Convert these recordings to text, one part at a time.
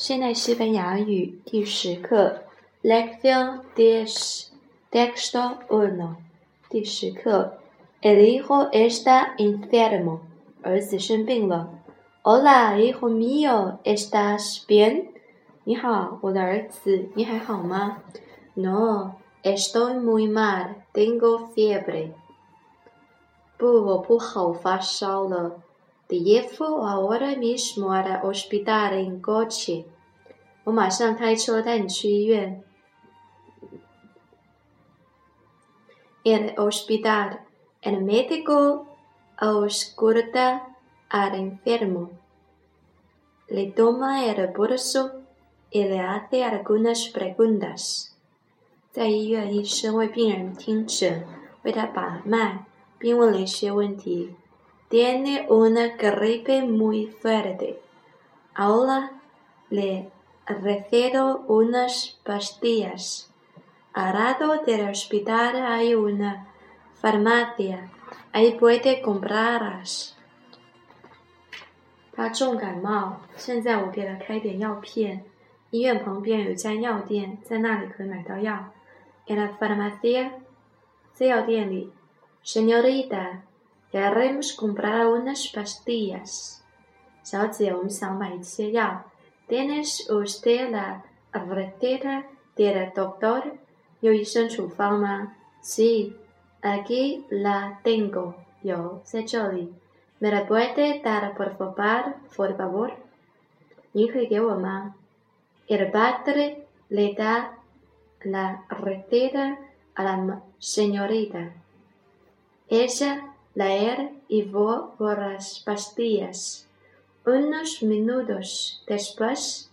现代西班牙语第十课，Lección diez, texto uno。第十课，El hijo está enfermo。儿子生病了。Hola, hijo mío, ¿estás bien？你好，我的儿子，你还好吗？No, estoy muy mal, tengo fiebre。不，我不好，发烧了。Te llevo ahora mismo al hospital en coche。我马上开车带你去医院。El hospital, el médico ausculta al enfermo, le toma el pulso y le hace algunas preguntas。在医院，医生为病人听诊，为他把脉，并问了一些问题。 Tiene una gripe muy fuerte. Ahora le recedo unas pastillas. Al lado del hospital hay una farmacia. Ahí puede comprarlas. 他重感冒，现在我给他开点药片。医院旁边有家药店，在那里可以买到药。En la farmacia，在药店里，Señorita。 Queremos comprar unas pastillas. ¿Tienes usted la receta del doctor? Sí, aquí la tengo. Yo, ¿Me la puede dar por favor? Por favor. El padre le da la receta a la señorita. Ella leer y voy por las pastillas. Unos minutos después,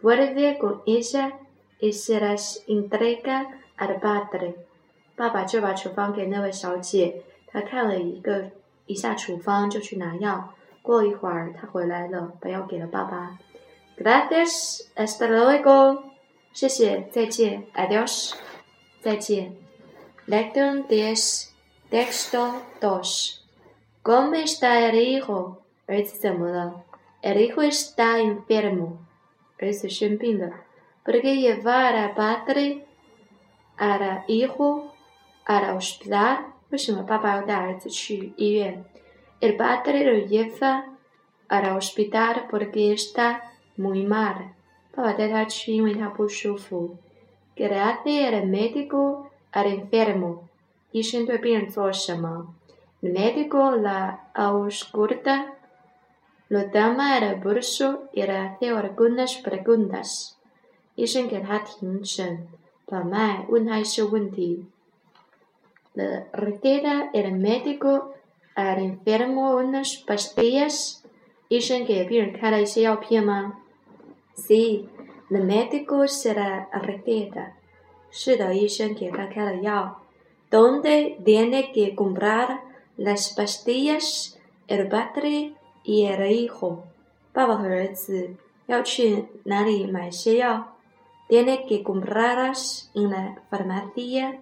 vuelve con ella y se las entrega al padre. 爸爸就把处方给那位小姐，她看了一个一下处方就去拿药。过了一会儿，她回来了，把药给了爸爸。Gracias, hasta luego。谢谢，再见，adiós，再见。Lección diez。 Texto dos. ¿Cómo está el hijo? El hijo está enfermo. ¿Por qué llevar al padre al hijo al hospital? El padre lo lleva al hospital porque está muy mal. ¿Qué le hace el médico al enfermo? 医生对病人做什么？El médico la ausculta, lo toma el pulso y le hace algunas preguntas。医生给他听诊，把脉，问他一些问题。Le receta el médico al enfermo unas pastillas。医生给病人开了一些药片吗？Sí, el médico se la receta。是的，医生给他开了药。Donde tiene que comprar las pastillas el padre y el hijo. Tiene que comprarlas en la farmacia.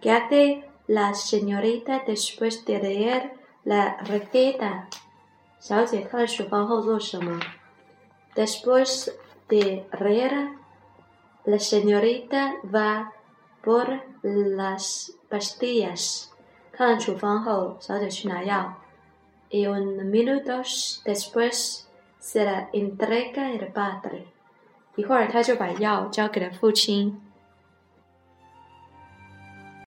¿Qué hace la señorita después de leer la receta? Después de leer, la señorita va por las pastillas. Y un minutos después se la entrega el padre. 一会儿他就把药交给了父亲。